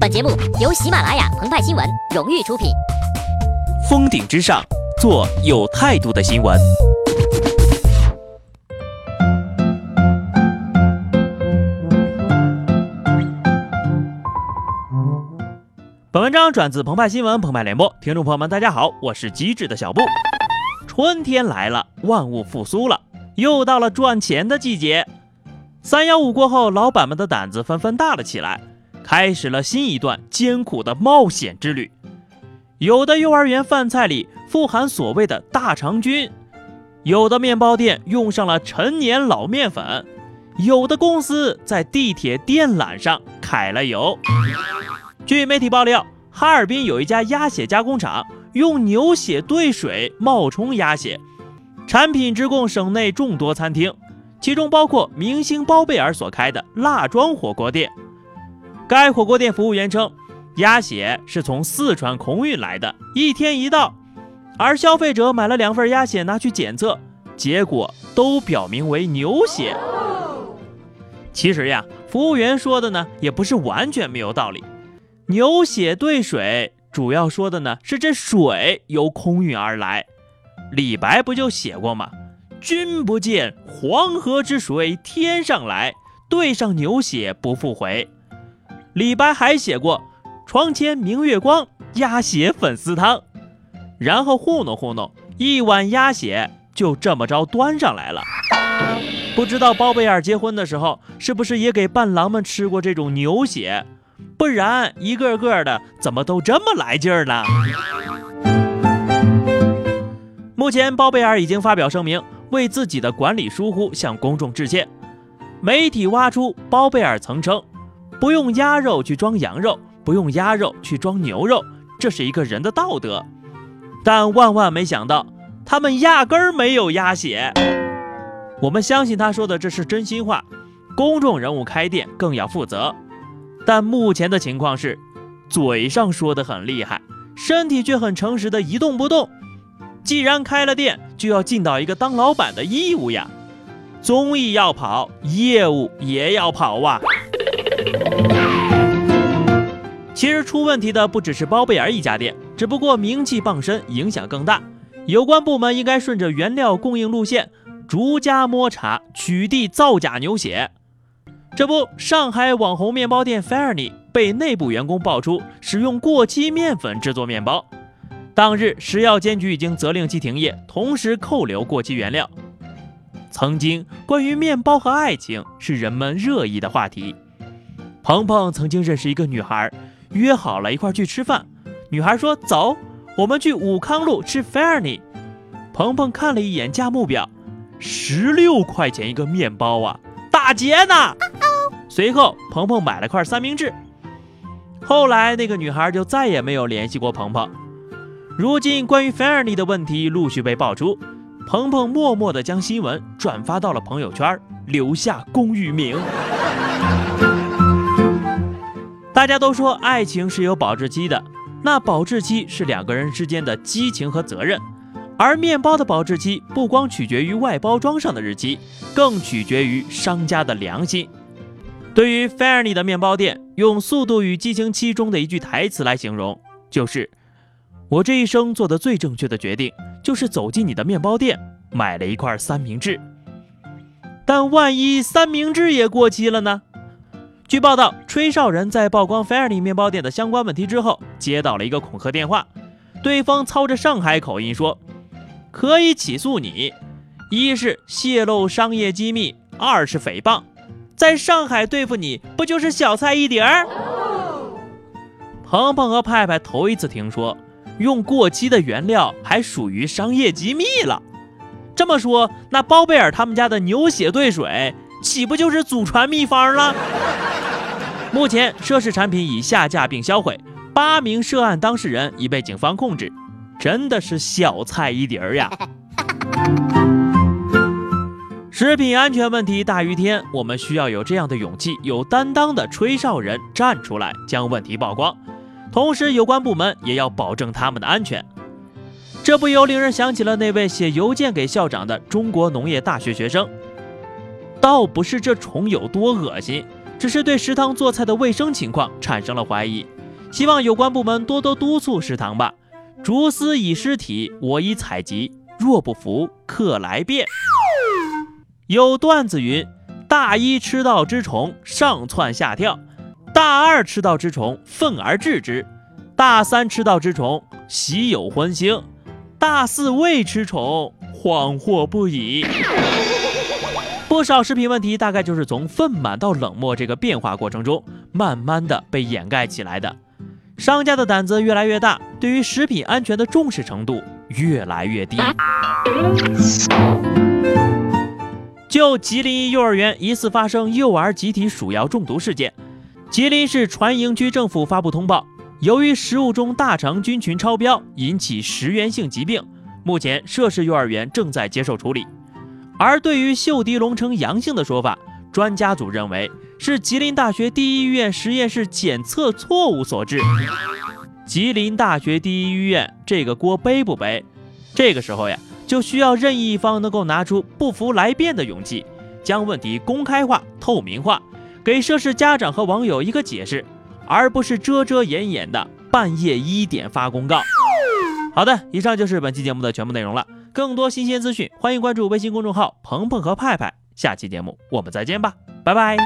本节目由喜马拉雅澎湃新闻荣誉出品。峰顶之上，做有态度的新闻。本文章转自澎湃新闻澎湃联播，听众朋友们，大家好，我是机智的小布。春天来了，万物复苏了，又到了赚钱的季节。三幺五过后，老板们的胆子纷纷大了起来，开始了新一段艰苦的冒险之旅。有的幼儿园饭菜里富含所谓的大肠菌，有的面包店用上了陈年老面粉，有的公司在地铁电缆上揩了油。据媒体爆料，哈尔滨有一家鸭血加工厂用牛血兑水冒充鸭血，产品直供省内众多餐厅。其中包括明星包贝尔所开的辣庄火锅店。该火锅店服务员称，鸭血是从四川空运来的，一天一到。而消费者买了两份鸭血拿去检测，结果都表明为牛血。其实呀，服务员说的呢也不是完全没有道理。牛血兑水，主要说的呢是这水由空运而来。李白不就写过吗？君不见黄河之水天上来，兑上牛血不复回。李白还写过“床前明月光，鸭血粉丝汤”，然后糊弄糊弄，一碗鸭血就这么着端上来了。不知道包贝尔结婚的时候是不是也给伴郎们吃过这种牛血？不然一个个的怎么都这么来劲儿呢？目前包贝尔已经发表声明。为自己的管理疏忽向公众致歉。媒体挖出包贝尔曾称：“不用鸭肉去装羊肉，不用鸭肉去装牛肉，这是一个人的道德。”但万万没想到，他们压根儿没有鸭血。我们相信他说的这是真心话。公众人物开店更要负责。但目前的情况是，嘴上说的很厉害，身体却很诚实的一动不动。既然开了店，就要尽到一个当老板的义务呀。综艺要跑，业务也要跑啊。出问题的不只是包贝尔一家店，只不过名气傍身，影响更大。有关部门应该顺着原料供应路线，逐家摸查，取缔造假牛血。这不，上海网红面包店 Fairny 被内部员工爆出使用过期面粉制作面包。当日，食药监局已经责令其停业，同时扣留过期原料。曾经，关于面包和爱情是人们热议的话题。鹏鹏曾经认识一个女孩，约好了一块去吃饭。女孩说：“走，我们去武康路吃 fairy。”鹏鹏看了一眼价目表，十六块钱一个面包啊，打劫呢！随后，鹏鹏买了块三明治。后来，那个女孩就再也没有联系过鹏鹏。如今，关于 fairy 的问题陆续被爆出，鹏鹏默默地将新闻转发到了朋友圈，留下公寓名。大家都说爱情是有保质期的，那保质期是两个人之间的激情和责任，而面包的保质期不光取决于外包装上的日期，更取决于商家的良心。对于 Fairly 的面包店，用《速度与激情七》中的一句台词来形容，就是。我这一生做的最正确的决定，就是走进你的面包店，买了一块三明治。但万一三明治也过期了呢？据报道，吹哨人在曝光 Fairy 面包店的相关问题之后，接到了一个恐吓电话，对方操着上海口音说：“可以起诉你，一是泄露商业机密，二是诽谤。在上海对付你不就是小菜一碟儿？”鹏鹏和派派头一次听说。用过期的原料还属于商业机密了。这么说，那包贝尔他们家的牛血兑水，岂不就是祖传秘方了？目前涉事产品已下架并销毁，八名涉案当事人已被警方控制。真的是小菜一碟儿呀！食品安全问题大于天，我们需要有这样的勇气、有担当的吹哨人站出来，将问题曝光。同时，有关部门也要保证他们的安全。这不由令人想起了那位写邮件给校长的中国农业大学学生。倒不是这虫有多恶心，只是对食堂做菜的卫生情况产生了怀疑，希望有关部门多多督促食堂吧。蛛丝以尸体，我以采集，若不服，客来辩。有段子云：大一吃到之虫，上窜下跳；大二吃到之虫，愤而治之；大三吃到之虫，喜有欢兴；大四未吃虫，恍惚不已。不少食品问题大概就是从愤满到冷漠这个变化过程中，慢慢的被掩盖起来的。商家的胆子越来越大，对于食品安全的重视程度越来越低。就吉林一幼儿园疑似发生幼儿集体鼠药中毒事件，吉林市船营区政府发布通报，由于食物中大肠菌群超标，引起食源性疾病，目前涉事幼儿园正在接受处理。而对于嗅滴龙呈阳性的说法，专家组认为是吉林大学第一医院实验室检测错误所致。吉林大学第一医院这个锅背不背？这个时候呀。就需要任意一方能够拿出不服来辩的勇气，将问题公开化、透明化，给涉事家长和网友一个解释，而不是遮遮掩掩的半夜一点发公告。好的，以上就是本期节目的全部内容了。更多新鲜资讯，欢迎关注微信公众号“鹏鹏和派派”。下期节目我们再见吧，拜拜。